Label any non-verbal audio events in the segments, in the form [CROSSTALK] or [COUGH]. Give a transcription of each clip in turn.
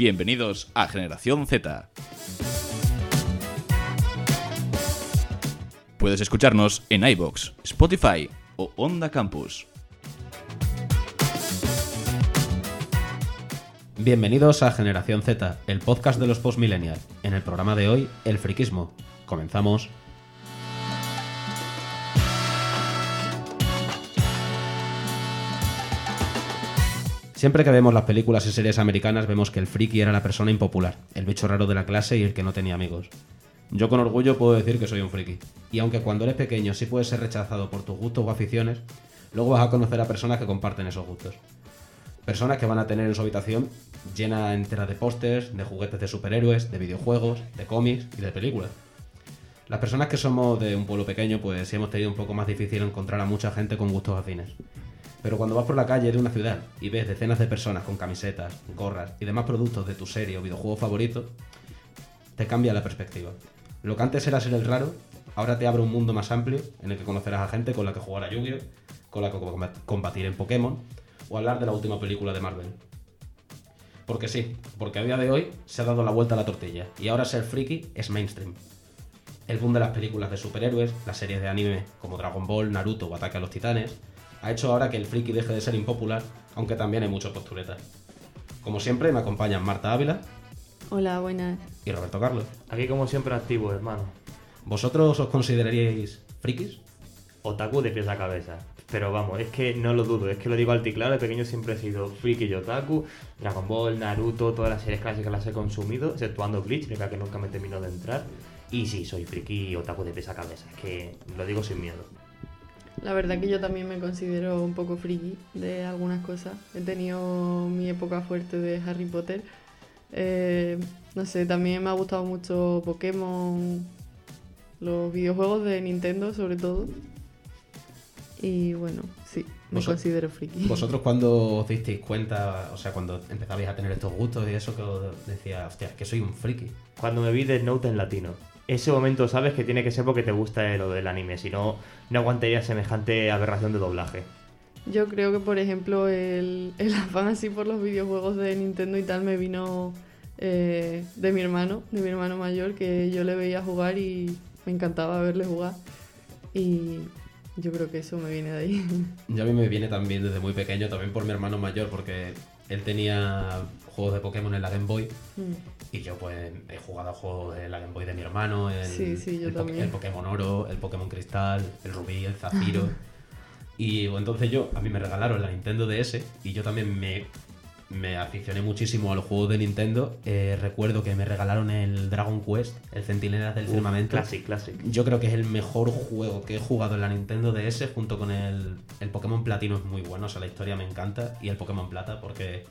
Bienvenidos a Generación Z. Puedes escucharnos en iBox, Spotify o Onda Campus. Bienvenidos a Generación Z, el podcast de los postmillennials. En el programa de hoy, el friquismo. Comenzamos. Siempre que vemos las películas y series americanas vemos que el friki era la persona impopular, el bicho raro de la clase y el que no tenía amigos. Yo con orgullo puedo decir que soy un friki. Y aunque cuando eres pequeño sí puedes ser rechazado por tus gustos o aficiones, luego vas a conocer a personas que comparten esos gustos. Personas que van a tener en su habitación llena entera de pósters, de juguetes de superhéroes, de videojuegos, de cómics y de películas. Las personas que somos de un pueblo pequeño, pues sí hemos tenido un poco más difícil encontrar a mucha gente con gustos afines. Pero cuando vas por la calle de una ciudad y ves decenas de personas con camisetas, gorras y demás productos de tu serie o videojuego favorito, te cambia la perspectiva. Lo que antes era ser el raro, ahora te abre un mundo más amplio en el que conocerás a gente con la que jugar a Yu-Gi-Oh!, con la que combat- combatir en Pokémon o hablar de la última película de Marvel. Porque sí, porque a día de hoy se ha dado la vuelta a la tortilla y ahora ser friki es mainstream. El boom de las películas de superhéroes, las series de anime como Dragon Ball, Naruto o Ataque a los Titanes, ha hecho ahora que el friki deje de ser impopular, aunque también hay muchos posturetas. Como siempre, me acompañan Marta Ávila Hola, buenas. y Roberto Carlos. Aquí como siempre activo, hermano. ¿Vosotros os consideraríais frikis? Otaku de pies a cabeza. Pero vamos, es que no lo dudo, es que lo digo alto y claro, de pequeño siempre he sido friki y otaku, Dragon Ball, Naruto, todas las series clásicas las he consumido, exceptuando Bleach, la que nunca me terminó de entrar. Y sí, soy friki y otaku de pies a cabeza, es que lo digo sin miedo. La verdad que yo también me considero un poco friki de algunas cosas. He tenido mi época fuerte de Harry Potter. Eh, no sé, también me ha gustado mucho Pokémon, los videojuegos de Nintendo sobre todo. Y bueno, sí, me considero friki. ¿Vosotros cuando os disteis cuenta, o sea, cuando empezabais a tener estos gustos y eso, que os decía, hostia, es que soy un friki? Cuando me vi Death Note en latino, ese momento sabes que tiene que ser porque te gusta lo del anime, si no, no aguantaría semejante aberración de doblaje. Yo creo que, por ejemplo, el, el afán así por los videojuegos de Nintendo y tal me vino eh, de mi hermano, de mi hermano mayor, que yo le veía jugar y me encantaba verle jugar. Y yo creo que eso me viene de ahí. [LAUGHS] Yo a mí me viene también desde muy pequeño, también por mi hermano mayor, porque él tenía juegos de Pokémon en la Game Boy Mm. Y yo pues he jugado a juegos de la Game Boy de mi hermano, el, Sí, sí, yo el, Po- también. el Pokémon Oro, el Pokémon Cristal, el Rubí, el Zafiro. [LAUGHS] y entonces yo, a mí me regalaron la Nintendo DS y yo también me, me aficioné muchísimo a los juegos de Nintendo. Eh, recuerdo que me regalaron el Dragon Quest, el Centinelas del Firmamento. Classic, classic. Yo creo que es el mejor juego que he jugado en la Nintendo DS junto con el, el Pokémon Platino es muy bueno, o sea, la historia me encanta y el Pokémon Plata porque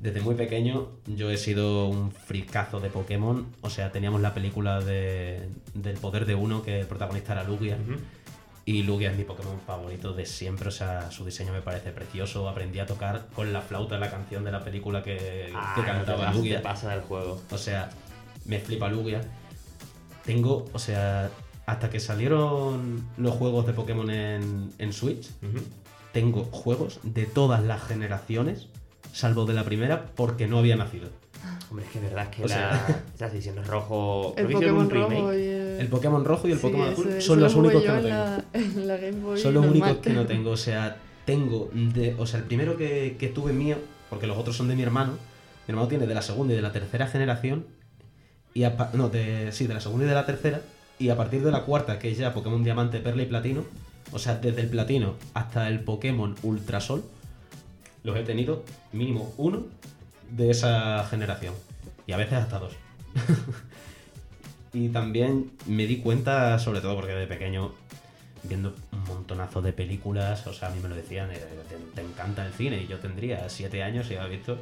desde muy pequeño yo he sido un fricazo de Pokémon, o sea, teníamos la película de, del poder de uno que el protagonista era Lugia y Lugia es mi Pokémon favorito de siempre, o sea, su diseño me parece precioso, aprendí a tocar con la flauta la canción de la película que, Ah, que no te cantaba Lugia. pasa del juego. O sea, me flipa Lugia. Tengo, o sea, hasta que salieron los juegos de Pokémon en, en Switch, tengo juegos de todas las generaciones, salvo de la primera, porque no había nacido. Hombre, es que verdad es que O la, sea- las ediciones rojo. El Pokémon rojo y el... El Pokémon rojo y el Sí, Pokémon ese- azul ese son lo los únicos que no en tengo. la, [LAUGHS] en la Game Boy Son los normal. únicos que no tengo. O sea, tengo de. O sea, el primero que, que tuve mío, porque los otros son de mi hermano. Mi hermano tiene de la segunda y de la tercera generación. Y a no, de, sí, de la segunda y de la tercera. Y a partir de la cuarta, que es ya Pokémon Diamante, Perla y Platino. O sea, desde el Platino hasta el Pokémon Ultrasol. Los he tenido mínimo uno de esa generación. Y a veces hasta dos. [LAUGHS] y también me di cuenta, sobre todo porque de pequeño viendo un montonazo de películas, o sea, a mí me lo decían, te, encanta el cine, y yo tendría siete años y había visto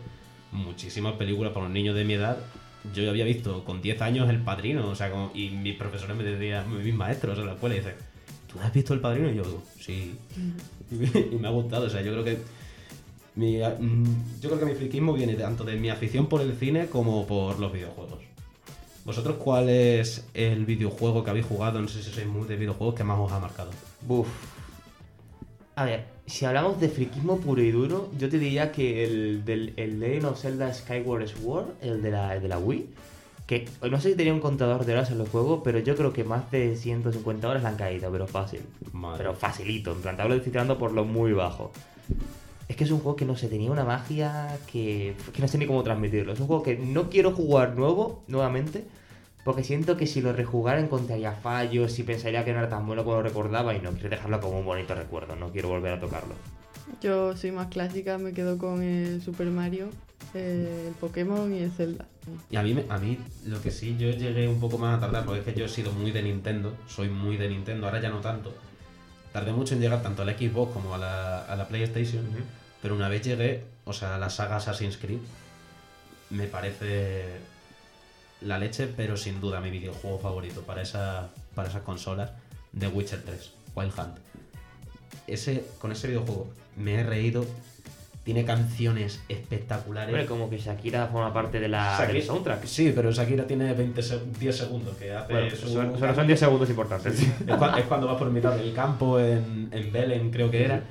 muchísimas películas para un niño de mi edad. Yo había visto con 10 años El Padrino, o sea, como- y mis profesores me decían, mis maestros en la escuela, y dicen, ¿tú has visto El Padrino? Y yo digo, sí. [LAUGHS] y me ha gustado, o sea, yo creo que mi, mm, yo creo que mi friquismo viene tanto de mi afición por el cine como por los videojuegos. ¿Vosotros cuál es el videojuego que habéis jugado? No sé si sois muy de videojuegos que más os ha marcado. Buf. A ver, si hablamos de friquismo puro y duro, yo te diría que el del el of Zelda Skyward Sword, el de la, el de la Wii, que no sé si tenía un contador de horas en los juegos, pero yo creo que más de 150 horas le han caído, pero fácil. Madre. Pero facilito, en plan, te hablo de por lo muy bajo. Es que es un juego que no sé, tenía una magia que, que no sé ni cómo transmitirlo. Es un juego que no quiero jugar nuevo, nuevamente, porque siento que si lo rejugara encontraría fallos y pensaría que no era tan bueno como lo recordaba y no quiero dejarlo como un bonito recuerdo, no quiero volver a tocarlo. Yo soy más clásica, me quedo con el Super Mario, el Pokémon y el Zelda. Y a mí, me- a mí lo que sí, yo llegué un poco más a tardar, porque es que yo he sido muy de Nintendo, soy muy de Nintendo, ahora ya no tanto. Tardé mucho en llegar tanto a la Xbox como a la, a la PlayStation, pero una vez llegué, o sea, a la saga Assassin's Creed, me parece la leche, pero sin duda mi videojuego favorito para, esa, para esas consolas, The Witcher 3, Wild Hunt. Ese, con ese videojuego me he reído, tiene canciones espectaculares. Hombre, como que Shakira forma parte de la, Shakira- del soundtrack. Sí, pero Shakira tiene 20 se- 10 segundos que hace Bueno, su- son, son 10 segundos importantes. es, cua- es cuando vas por mitad del campo en, en Belén, creo que era.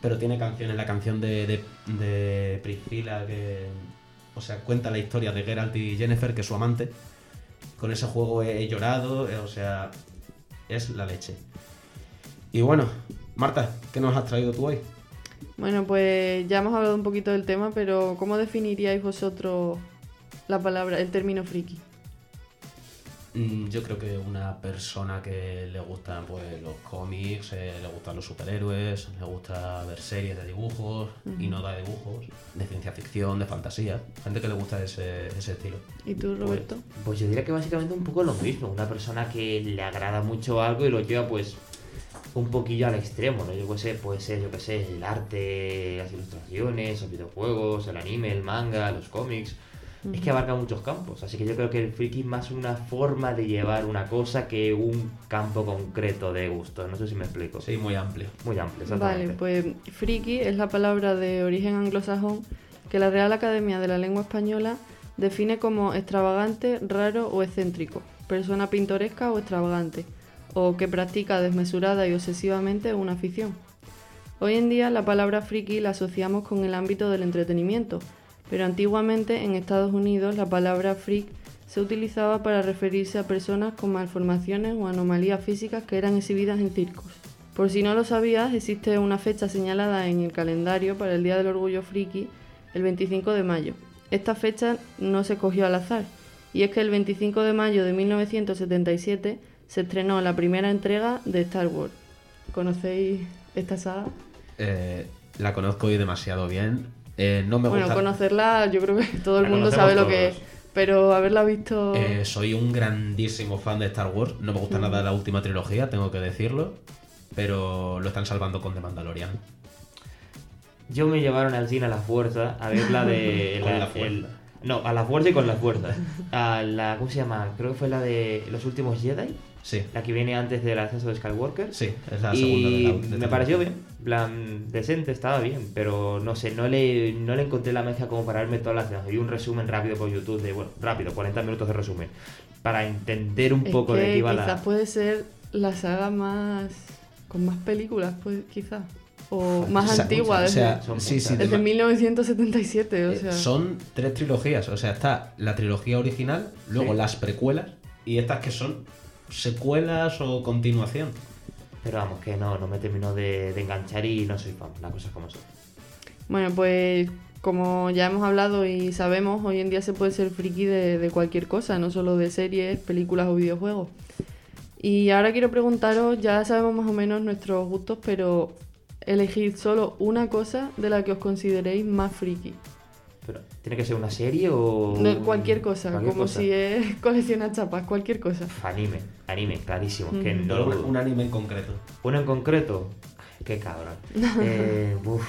Pero tiene canciones, la canción de, de, de Priscila, que. O sea, cuenta la historia de Geralt y Jennifer, que es su amante. Con ese juego he, he llorado, eh, o sea, es la leche. Y bueno, Marta, ¿qué nos has traído tú hoy? Bueno, pues ya hemos hablado un poquito del tema, pero ¿cómo definiríais vosotros la palabra, el término friki? Mm, Yo creo que una persona que le gustan pues, los cómics, eh, le gustan los superhéroes, le gusta ver series de dibujos y no de dibujos, de ciencia ficción, de fantasía. Gente que le gusta ese, ese estilo. ¿Y tú, Roberto? Pues yo diría que básicamente un poco lo mismo. Una persona que le agrada mucho algo y lo lleva pues un poquillo al extremo, ¿no? Yo qué sé, puede ser, yo qué sé, el arte, las ilustraciones, los videojuegos, el anime, el manga, los cómics. Es que abarca muchos campos, así que yo creo que el friki es más una forma de llevar una cosa que un campo concreto de gusto. No sé si me explico. Sí, muy amplio. Muy amplio, Vale, exactamente. pues friki es la palabra de origen anglosajón que la Real Academia de la Lengua Española define como extravagante, raro o excéntrico, persona pintoresca o extravagante, o que practica desmesurada y obsesivamente una afición. Hoy en día la palabra friki la asociamos con el ámbito del entretenimiento, pero antiguamente en Estados Unidos la palabra freak se utilizaba para referirse a personas con malformaciones o anomalías físicas que eran exhibidas en circos. Por si no lo sabías, existe una fecha señalada en el calendario para el Día del Orgullo Friki, el 25 de mayo. Esta fecha no se cogió al azar, y es que el 25 de mayo de 1977 se estrenó la primera entrega de Star Wars. ¿Conocéis esta saga? Eh, la conozco y demasiado bien. Eh, no me Bueno, gusta. conocerla yo creo que todo el La mundo sabe lo que es, pero haberla visto... Eh, soy un grandísimo fan de Star Wars. No me gusta nada la última trilogía, tengo que decirlo. Pero lo están salvando con The Mandalorian. Yo me llevaron al cine a la fuerza a ver la de. [LAUGHS] Con la- la el- no, a la fuerza y con la fuerza. A la, ¿Cómo se llama? Creo que fue la de Los últimos Jedi. Sí, La que viene antes del ascenso de Skywalker. sí, es la segunda de y la de me pareció bien, en plan, decente, estaba bien, pero no sé, no le, no le encontré la magia como para verme todas las Vi un resumen rápido por YouTube, de, bueno, rápido, 40 minutos de resumen, para entender un Es poco que de qué iba quizás la... puede ser la saga más... con más películas, pues quizás. O más O sea, antigua, o desde, sea, Son sí, sí, muchas. de desde ma- 1977, o Eh, sea... Son tres trilogías, o sea, está la trilogía original, luego Sí. las precuelas y estas que son secuelas o continuación. Pero vamos, que no, no me terminó de, de enganchar y no soy fan, las cosas como son. Bueno, pues como ya hemos hablado y sabemos, hoy en día se puede ser friki de, de cualquier cosa, no solo de series, películas o videojuegos. Y ahora quiero preguntaros, ya sabemos más o menos nuestros gustos, pero elegid solo una cosa de la que os consideréis más friki. ¿Tiene que ser una serie o...? No, cualquier cosa, cualquier como cosa? si es [LAUGHS] coleccionar chapas, cualquier cosa. Anime, anime, clarísimo, que no lo un, un anime en concreto. ¿Uno en concreto? Qué cabrón. [LAUGHS] Eh, uf,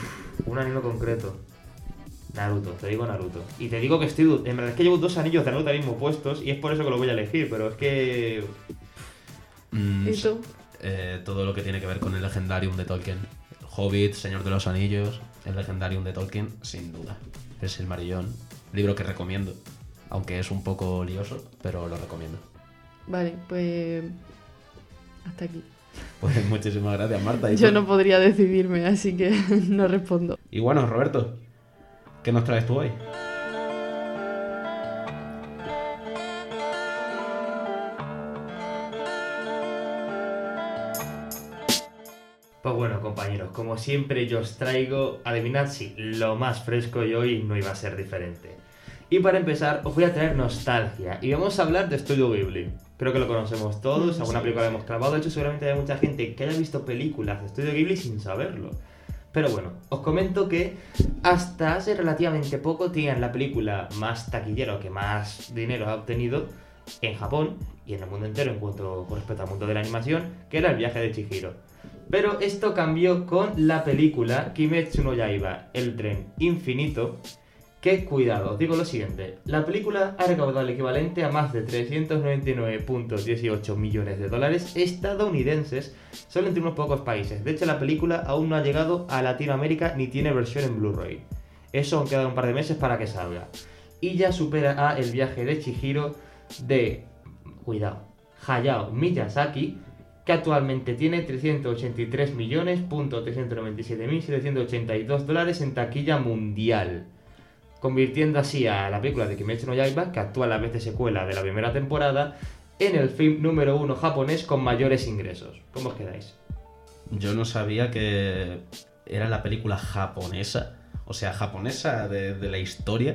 un anime concreto. Naruto, te digo Naruto. Y te digo que estoy... En verdad es que llevo dos anillos de Naruto ahora mismo puestos y es por eso que lo voy a elegir, pero es que... Mm, ¿Y tú? eh, todo lo que tiene que ver con el legendarium de Tolkien. Hobbit, Señor de los Anillos, el legendarium de Tolkien, sin duda. Es el Marillón. Libro que recomiendo. Aunque es un poco lioso, pero lo recomiendo. Vale, pues hasta aquí. Pues [LAUGHS] muchísimas gracias, Marta. Y Yo no podría decidirme, así que [LAUGHS] no respondo. Y bueno, Roberto, ¿qué nos traes tú hoy? Pues bueno, compañeros, como siempre yo os traigo, adivinad si lo más fresco y hoy no iba a ser diferente. Y para empezar, os voy a traer nostalgia y vamos a hablar de Studio Ghibli. Creo que lo conocemos todos, alguna película la hemos clavado, de hecho seguramente hay mucha gente que haya visto películas de Studio Ghibli sin saberlo. Pero bueno, os comento que hasta hace relativamente poco tenían la película más taquillera o que más dinero ha obtenido en Japón y en el mundo entero en cuanto con respecto al mundo de la animación, que era el viaje de Chihiro. Pero esto cambió con la película Kimetsu no Yaiba, el tren infinito, que cuidado, digo lo siguiente, la película ha recaudado el equivalente a más de 399.18 millones de dólares estadounidenses solo entre unos pocos países. De hecho, la película aún no ha llegado a Latinoamérica ni tiene versión en Blu-ray. Eso aún queda un par de meses para que salga. Y ya supera a El viaje de Chihiro de, cuidado, Hayao Miyazaki, que actualmente tiene 383.397.782 dólares en taquilla mundial, convirtiendo así a la película de Kimetsu no Yaiba, que actúa la vez de secuela de la primera temporada, en el film número uno japonés con mayores ingresos. ¿Cómo os quedáis? Yo no sabía que era la película japonesa, o sea, japonesa de, de la historia,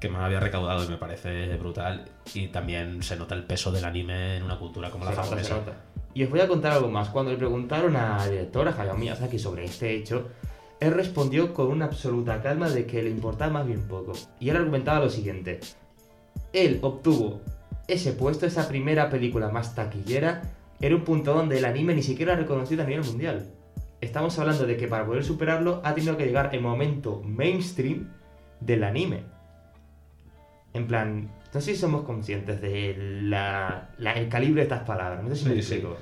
que más había recaudado y me parece brutal. Y también se nota el peso del anime en una cultura como la nota, japonesa. se nota. Y os voy a contar algo más. Cuando le preguntaron a la directora Hayao Miyazaki sobre este hecho, él respondió con una absoluta calma de que le importaba más bien poco. Y él argumentaba lo siguiente. Él obtuvo ese puesto, esa primera película más taquillera, en un punto donde el anime ni siquiera era reconocido a nivel mundial. Estamos hablando de que para poder superarlo ha tenido que llegar el momento mainstream del anime. En plan, no sé si somos conscientes de la, la- el calibre de estas palabras. No sé si me Sí, sí. explico.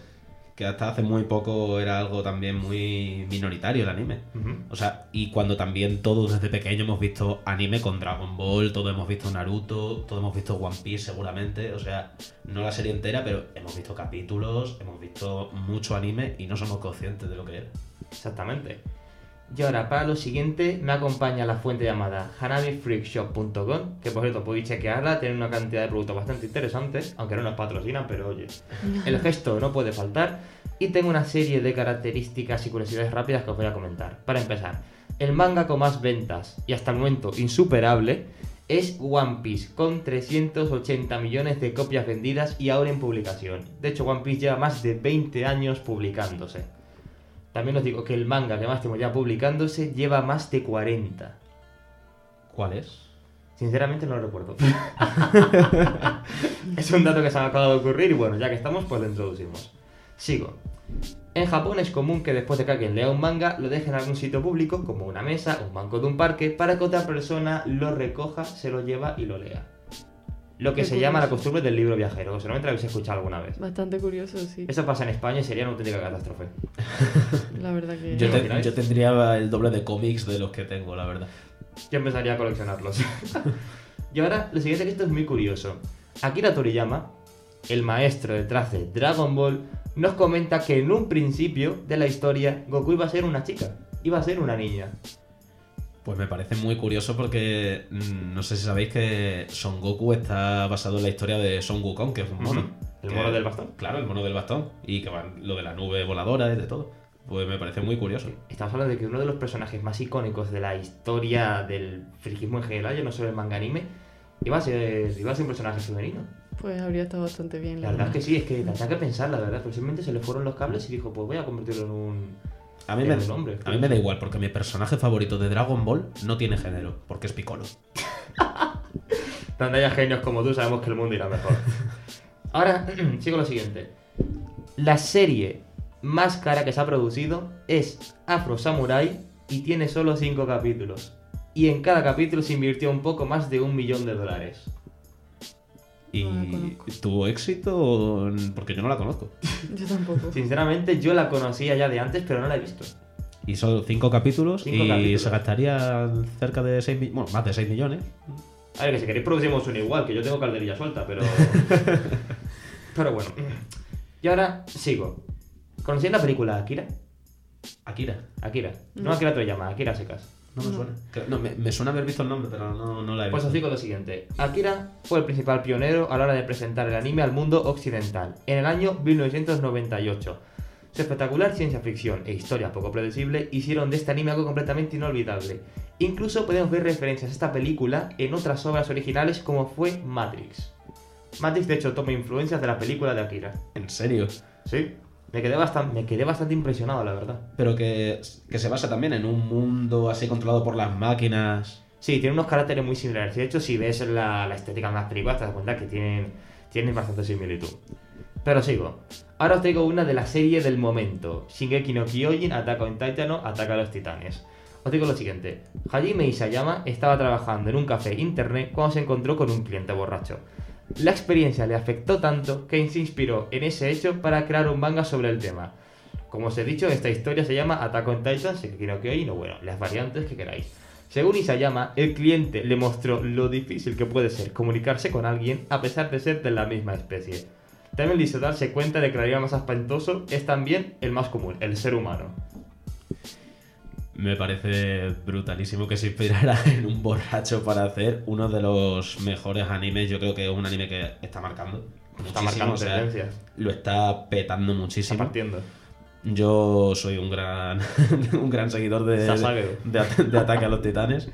Que hasta hace muy poco era algo también muy minoritario el anime. O sea, y cuando también todos desde pequeño hemos visto anime con Dragon Ball, todos hemos visto Naruto, todos hemos visto One Piece seguramente, o sea, no la serie entera, pero hemos visto capítulos, hemos visto mucho anime y no somos conscientes de lo que era. Exactamente. Y ahora, para lo siguiente, me acompaña la fuente llamada hanamifreakshop.com, que por cierto podéis chequearla, tiene una cantidad de productos bastante interesantes, aunque no nos patrocinan, pero oye, [LAUGHS] el gesto no puede faltar. Y tengo una serie de características y curiosidades rápidas que os voy a comentar. Para empezar, el manga con más ventas y hasta el momento insuperable es One Piece, con 380 millones de copias vendidas y ahora en publicación. De hecho, One Piece lleva más de 20 años publicándose. También os digo que el manga que más tengo ya publicándose lleva más de 40. ¿Cuál es? Sinceramente no lo recuerdo. [LAUGHS] es un dato que se me acaba de ocurrir y bueno, ya que estamos, pues lo introducimos. Sigo. En Japón es común que después de que alguien lea un manga, lo deje en algún sitio público, como una mesa, un banco de un parque, para que otra persona lo recoja, se lo lleva y lo lea. Lo que Qué se llama la curioso. costumbre del libro viajero, que seguramente lo habéis escuchado alguna vez. Bastante curioso, sí. Eso pasa en España y sería una auténtica catástrofe. [LAUGHS] La verdad que... Yo, ¿Te yo tendría el doble de cómics de los que tengo, la verdad. Yo empezaría a coleccionarlos. [LAUGHS] y ahora, lo siguiente que esto es muy curioso. Akira Toriyama, el maestro detrás de Dragon Ball, nos comenta que en un principio de la historia Goku iba a ser una chica, iba a ser una niña. Pues me parece muy curioso porque mm, no sé si sabéis que Son Goku está basado en la historia de Son Wukong, que es un mono. El Que- mono del bastón. Claro, el mono del bastón. Y que van lo de la nube voladora y de todo. Pues me parece muy curioso. Estamos hablando de que uno de los personajes más icónicos de la historia del friquismo en general, ya no solo el manga anime, iba a ser, iba a ser un personaje femenino. Pues habría estado bastante bien. La verdad es que sí, es que tenía que pensar, la verdad. Pero simplemente se le fueron los cables y dijo, pues voy a convertirlo en un... A mí, a me da igual, porque mi personaje favorito de Dragon Ball no tiene género, porque es Piccolo. [LAUGHS] Donde haya genios como tú, sabemos que el mundo irá mejor. [LAUGHS] Ahora, [CLEARS THROAT] sigo lo siguiente. La serie más cara que se ha producido es Afro Samurai y tiene solo 5 capítulos. Y en cada capítulo se invirtió un poco más de un millón de dólares. ¿Y No tuvo éxito? Porque yo no la conozco. [LAUGHS] Yo tampoco. Sinceramente, yo la conocía ya de antes, pero no la he visto. Y son cinco capítulos Cinco y capítulos. se gastaría cerca de 6 millones, bueno, más de 6 millones. A ver, que si queréis producimos uno igual, que yo tengo calderilla suelta, pero... [LAUGHS] pero bueno. Y ahora sigo. ¿Conocéis la película Akira? Akira. Akira. No, No. Akira te llama, Akira secas. No me No. suena. No, me, me suena haber visto el nombre, pero no, no la he Pues visto. os digo lo siguiente. Akira fue el principal pionero a la hora de presentar el anime al mundo occidental, en el año 1998. Su espectacular ciencia ficción e historia poco predecible hicieron de este anime algo completamente inolvidable. Incluso podemos ver referencias a esta película en otras obras originales como fue Matrix. Matrix de hecho toma influencias de la película de Akira. En serio. Sí. Me quedé bastante, me quedé bastante impresionado, la verdad. Pero que, que se basa también en un mundo así controlado por las máquinas. Sí, tiene unos caracteres muy similares. De hecho, si ves la, la estética de las películas, te das cuenta que tienen, tienen bastante similitud. Pero sigo. Ahora os traigo una de la serie del momento. Shingeki no Kyojin, Ataca on Titan, Ataca a los Titanes. Os digo lo siguiente. Hajime Isayama estaba trabajando en un café internet cuando se encontró con un cliente borracho. La experiencia le afectó tanto que se inspiró en ese hecho para crear un manga sobre el tema. Como os he dicho, esta historia se llama Attack on Titan, Shingeki no Kyojin, o bueno, las variantes que queráis. Según Isayama, el cliente le mostró lo difícil que puede ser comunicarse con alguien a pesar de ser de la misma especie. También le hizo darse cuenta de que el animal más espantoso es también el más común, el ser humano. Me parece brutalísimo que se inspirara [LAUGHS] en un borracho para hacer uno de los mejores animes. Yo creo que es un anime que está marcando. Está marcando o sea, tendencias. Lo está petando Está muchísimo. partiendo. Yo soy un gran, [LAUGHS] un gran seguidor de, de, de- de Ataque a los Titanes.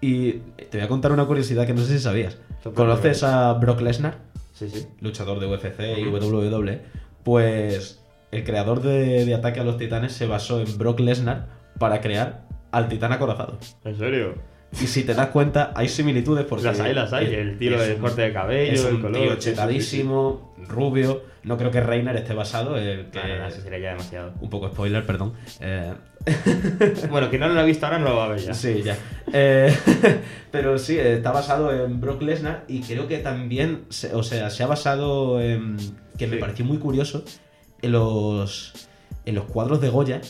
Y te voy a contar una curiosidad que no sé si sabías. ¿Conoces a Brock Lesnar? Sí, sí. luchador de UFC y. WWE, pues el creador de, de Ataque a los Titanes se basó en Brock Lesnar para crear al titán acorazado. ¿En serio? Y si te das cuenta, hay similitudes porque... Las hay, las hay. El tiro es de un- corte de cabello, es el un color. tío chetadísimo, rubio. No creo que Reiner esté basado, el que... No, no, eso sería ya demasiado. Un poco spoiler, perdón. Eh, [LAUGHS] Bueno, quien no lo ha visto ahora no lo va a ver ya. Sí, ya. Eh, [LAUGHS] pero sí, está basado en Brock Lesnar y creo que también, o sea, se ha basado en, que me pareció muy curioso, en los, en los cuadros de Goya.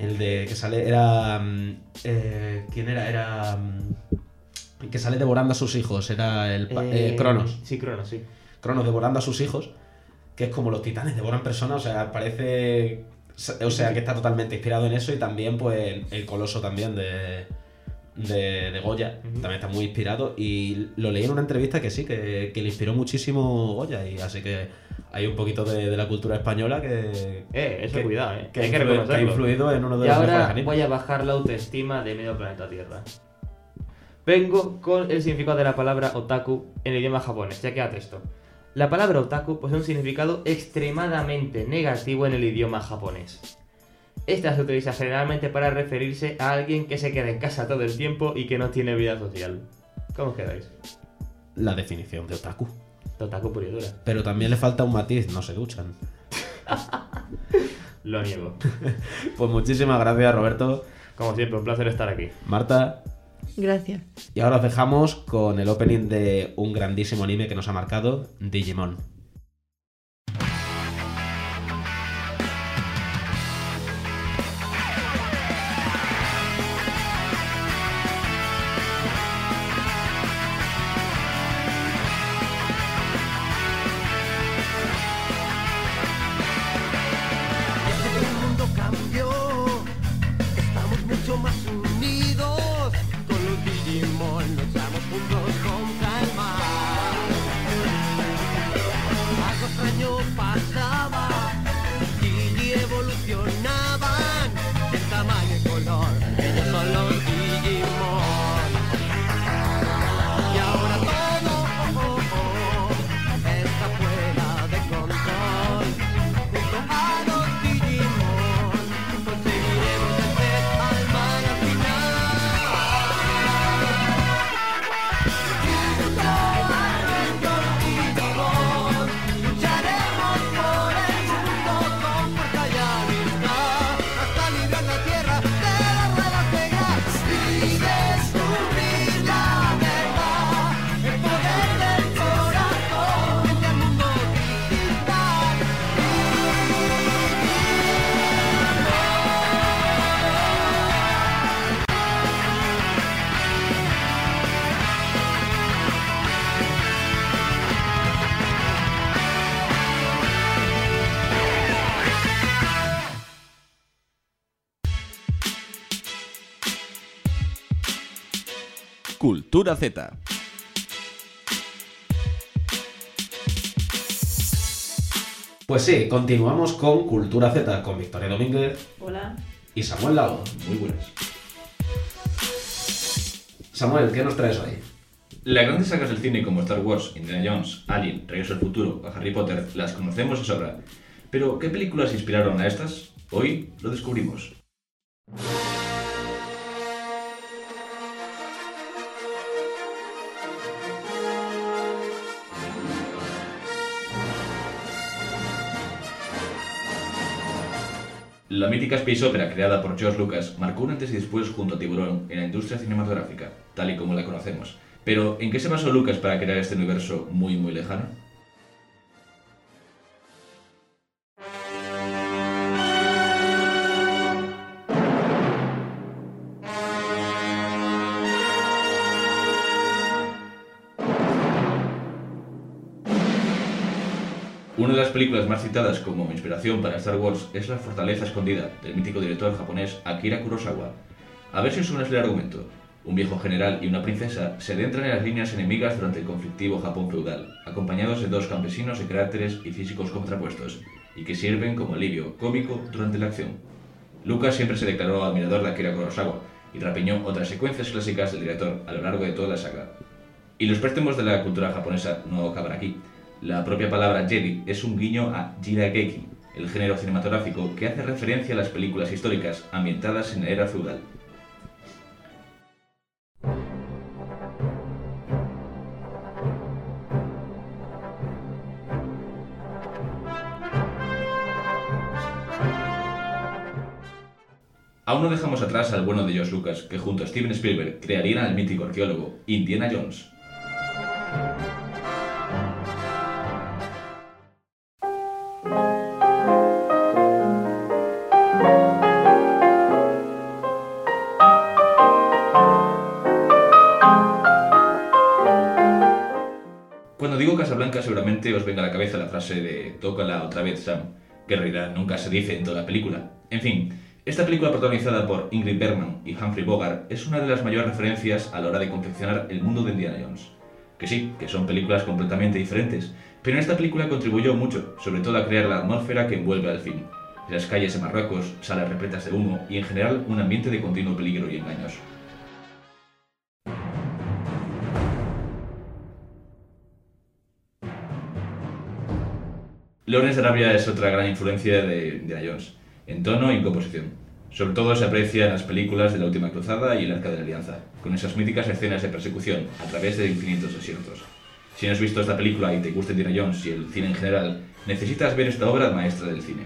El de que sale, era, mm, eh, ¿quién era? Era, mm, el que sale devorando a sus hijos, era el eh, Eh, Cronos. Sí, Cronos, sí. Cronos devorando a sus hijos, que es como los titanes devoran personas, o sea, parece, o sea, que está totalmente inspirado en eso y también, pues, el coloso también de, de, de Goya, también está muy inspirado y lo leí en una entrevista que sí, que, que le inspiró muchísimo Goya y así que hay un poquito de, de la cultura española que, Eh, eso que- cuidado, eh. que, Hay ha que influ- que ha reconocerlo. influido en uno de Y los ahora voy a bajar la autoestima de medio planeta Tierra. Vengo con el significado de la palabra otaku en el idioma japonés, ya que esto. La palabra otaku posee un significado extremadamente negativo en el idioma japonés. Esta se utiliza generalmente para referirse a alguien que se queda en casa todo el tiempo y que no tiene vida social. ¿Cómo os quedáis? La definición de otaku. Otaku pura y dura. Pero también le falta un matiz, no se duchan. [LAUGHS] Lo niego. [LAUGHS] Pues muchísimas gracias Roberto, Como siempre, un placer estar aquí. Marta. Gracias. Y ahora os dejamos con el opening de un grandísimo anime que nos ha marcado, Digimon. Cultura Z. Pues sí, continuamos con Cultura Z, con Victoria Domínguez Hola. y Samuel Lago. Muy buenas. Samuel, ¿qué nos traes hoy? Las grandes sagas del cine como Star Wars, Indiana Jones, Alien, Regreso al Futuro o Harry Potter las conocemos de sobra. Pero, ¿qué películas inspiraron a estas? Hoy lo descubrimos. Mítica space opera creada por George Lucas marcó un antes y después junto a Tiburón en la industria cinematográfica, tal y como la conocemos. Pero, ¿en qué se basó Lucas para crear este universo muy muy lejano? Las películas más citadas como inspiración para Star Wars es La Fortaleza Escondida, del mítico director japonés Akira Kurosawa. A ver si os suena el argumento. Un viejo general y una princesa se adentran en las líneas enemigas durante el conflictivo Japón feudal, acompañados de dos campesinos de caracteres y físicos contrapuestos, y que sirven como alivio cómico durante la acción. Lucas siempre se declaró admirador de Akira Kurosawa y rapiñó otras secuencias clásicas del director a lo largo de toda la saga. Y los préstamos de la cultura japonesa no acaban aquí. La propia palabra Jedi es un guiño a Jirageki, el género cinematográfico que hace referencia a las películas históricas ambientadas en la era feudal. Aún no dejamos atrás al bueno de George Lucas, que junto a Steven Spielberg crearían al mítico arqueólogo Indiana Jones. Os venga a la cabeza la frase de tócala otra vez Sam, que en realidad nunca se dice en toda la película. En fin, esta película protagonizada por Ingrid Bergman y Humphrey Bogart es una de las mayores referencias a la hora de confeccionar el mundo de Indiana Jones. Que sí, que son películas completamente diferentes, pero en esta película contribuyó mucho, sobre todo a crear la atmósfera que envuelve al film. Las calles de Marruecos, salas repletas de humo y en general un ambiente de continuo peligro y engaños. Lawrence Arabia es otra gran influencia de Indiana Jones, en tono y en composición. Sobre todo se aprecia en las películas de La Última Cruzada y El Arca de la Alianza, con esas míticas escenas de persecución a través de infinitos desiertos. Si no has visto esta película y te gusta Indiana Jones y el cine en general, necesitas ver esta obra maestra del cine.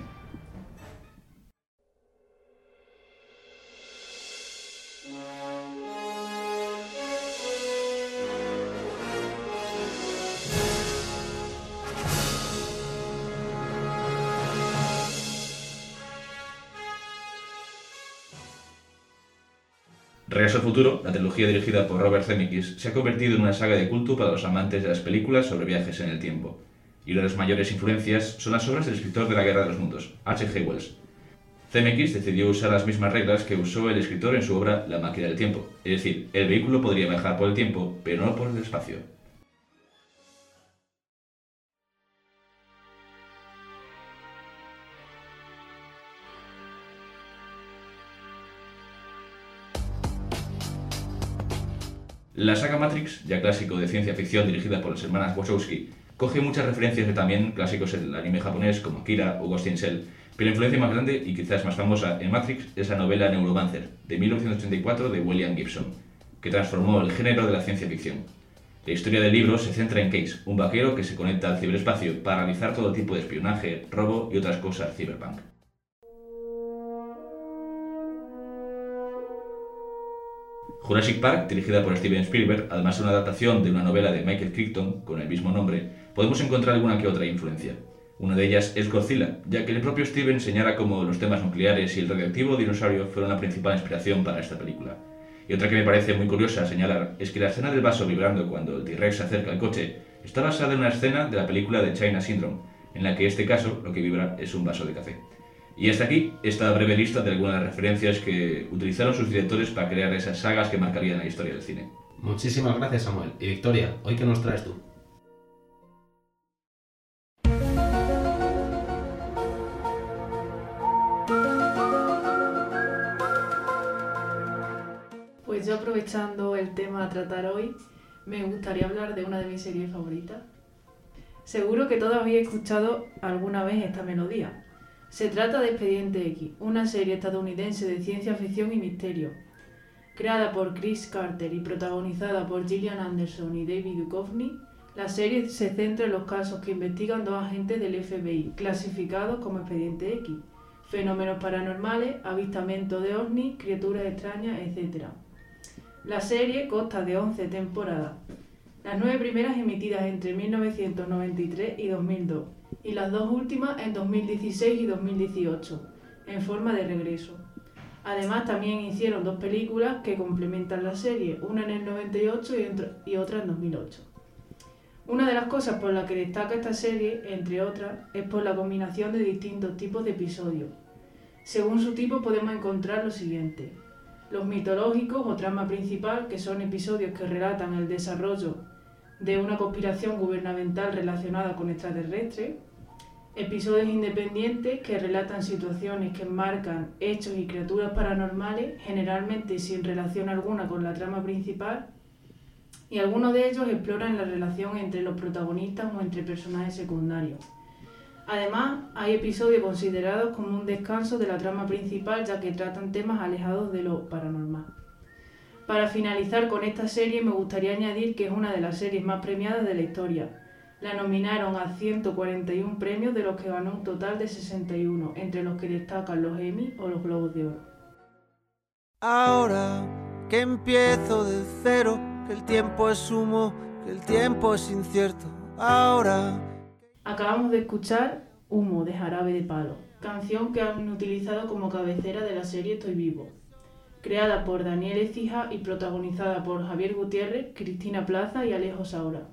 Regreso al futuro, la trilogía dirigida por Robert Zemeckis, se ha convertido en una saga de culto para los amantes de las películas sobre viajes en el tiempo. Y una de las mayores influencias son las obras del escritor de la Guerra de los Mundos, H.G. Wells. Zemeckis decidió usar las mismas reglas que usó el escritor en su obra La máquina del tiempo, es decir, el vehículo podría viajar por el tiempo, pero no por el espacio. La saga Matrix, ya clásico de ciencia ficción dirigida por las hermanas Wachowski, coge muchas referencias de también clásicos del anime japonés como Akira o Ghost in Shell, pero la influencia más grande y quizás más famosa en Matrix es la novela Neuromancer, de 1984 de William Gibson, que transformó el género de la ciencia ficción. La historia del libro se centra en Case, un vaquero que se conecta al ciberespacio para realizar todo tipo de espionaje, robo y otras cosas cyberpunk. Jurassic Park, dirigida por Steven Spielberg, además de una adaptación de una novela de Michael Crichton con el mismo nombre, podemos encontrar alguna que otra influencia. Una de ellas es Godzilla, ya que el propio Steven señala como los temas nucleares y el radioactivo dinosaurio fueron la principal inspiración para esta película. Y otra que me parece muy curiosa señalar es que la escena del vaso vibrando cuando el T-Rex se acerca al coche está basada en una escena de la película de China Syndrome, en la que en este caso lo que vibra es un vaso de café. Y hasta aquí esta breve lista de algunas referencias que utilizaron sus directores para crear esas sagas que marcarían la historia del cine. Muchísimas gracias, Samuel. Y Victoria, ¿hoy qué nos traes tú? Pues yo aprovechando el tema a tratar hoy, me gustaría hablar de una de mis series favoritas. Seguro que todos habéis escuchado alguna vez esta melodía. Se trata de Expediente X, una serie estadounidense de ciencia ficción y misterio. Creada por Chris Carter y protagonizada por Gillian Anderson y David Duchovny, la serie se centra en los casos que investigan dos agentes del FBI, clasificados como Expediente X, fenómenos paranormales, avistamientos de ovnis, criaturas extrañas, etc. La serie consta de 11 temporadas, las nueve primeras emitidas entre 1993 y 2002 y las dos últimas en 2016 y 2018, en forma de regreso. Además también hicieron dos películas que complementan la serie, una en el 98 y, otra en 2008. Una de las cosas por las que destaca esta serie, entre otras, es por la combinación de distintos tipos de episodios. Según su tipo podemos encontrar lo siguiente. Los mitológicos o trama principal, que son episodios que relatan el desarrollo de una conspiración gubernamental relacionada con extraterrestres, episodios independientes que relatan situaciones que enmarcan hechos y criaturas paranormales, generalmente sin relación alguna con la trama principal, y algunos de ellos exploran la relación entre los protagonistas o entre personajes secundarios. Además, hay episodios considerados como un descanso de la trama principal ya que tratan temas alejados de lo paranormal. Para finalizar con esta serie me gustaría añadir que es una de las series más premiadas de la historia. La nominaron a 141 premios de los que ganó un total de 61, entre los que destacan los Emmy o los Globos de Oro. Ahora que empiezo de cero, que el tiempo es humo, que el tiempo es incierto. Ahora Acabamos de escuchar Humo de Jarabe de Palo, canción que han utilizado como cabecera de la serie Estoy Vivo. Creada por Daniel Ecija y protagonizada por Javier Gutiérrez, Cristina Plaza y Alejo Saura.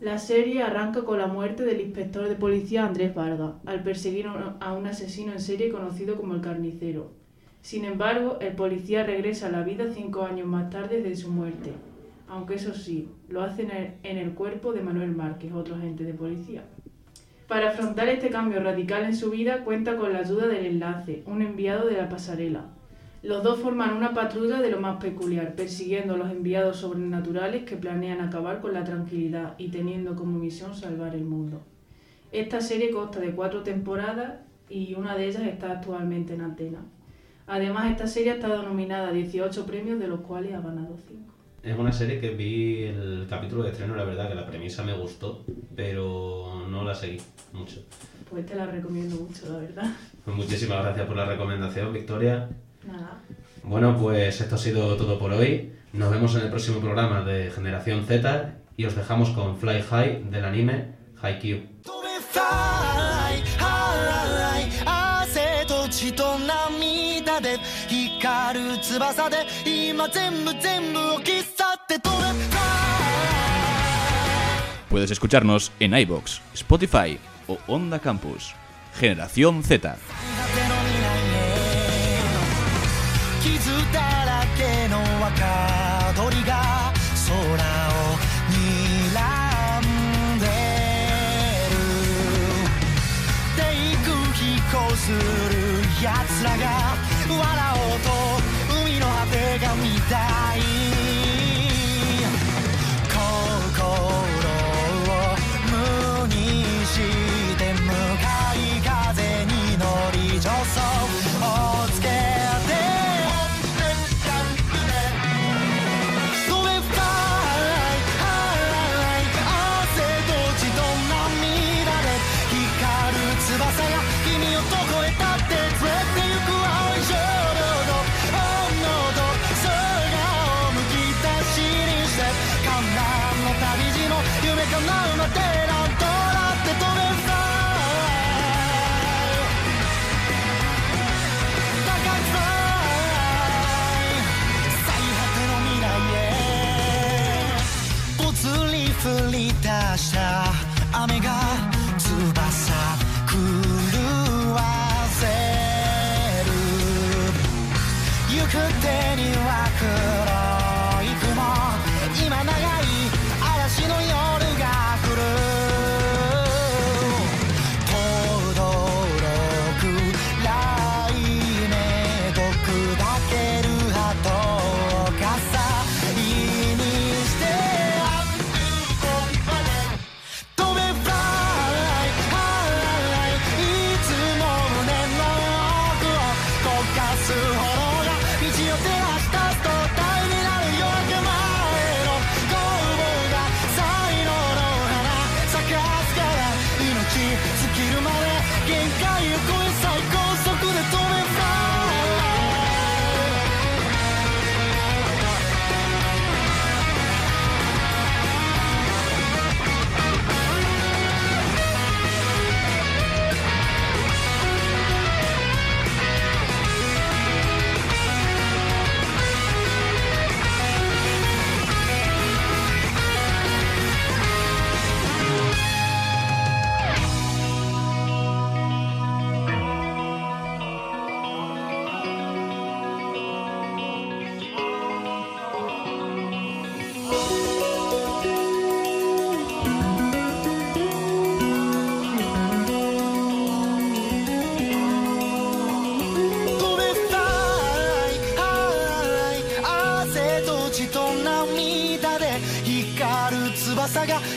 La serie arranca con la muerte del inspector de policía Andrés Vargas, al perseguir a un asesino en serie conocido como el Carnicero. Sin embargo, el policía regresa a la vida cinco años más tarde de su muerte, aunque eso sí, lo hace en el, en el cuerpo de Manuel Márquez, otro agente de policía. Para afrontar este cambio radical en su vida, cuenta con la ayuda del enlace, un enviado de la pasarela. Los dos forman una patrulla de lo más peculiar, persiguiendo a los enviados sobrenaturales que planean acabar con la tranquilidad y teniendo como misión salvar el mundo. Esta serie consta de cuatro temporadas y una de ellas está actualmente en antena. Además, esta serie ha estado nominada a 18 premios, de los cuales ha ganado 5. Es una serie que vi el capítulo de estreno, la verdad que la premisa me gustó, pero no la seguí mucho. Pues te la recomiendo mucho, la verdad. Pues muchísimas gracias por la recomendación, Victoria. Bueno, pues esto ha sido todo por hoy. Nos vemos en el próximo programa de Generación Z y os dejamos con Fly High del anime Haikyuu. Puedes escucharnos en iBox, Spotify o Onda Campus. Generación Z. 傷だ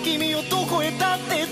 君をどこへだって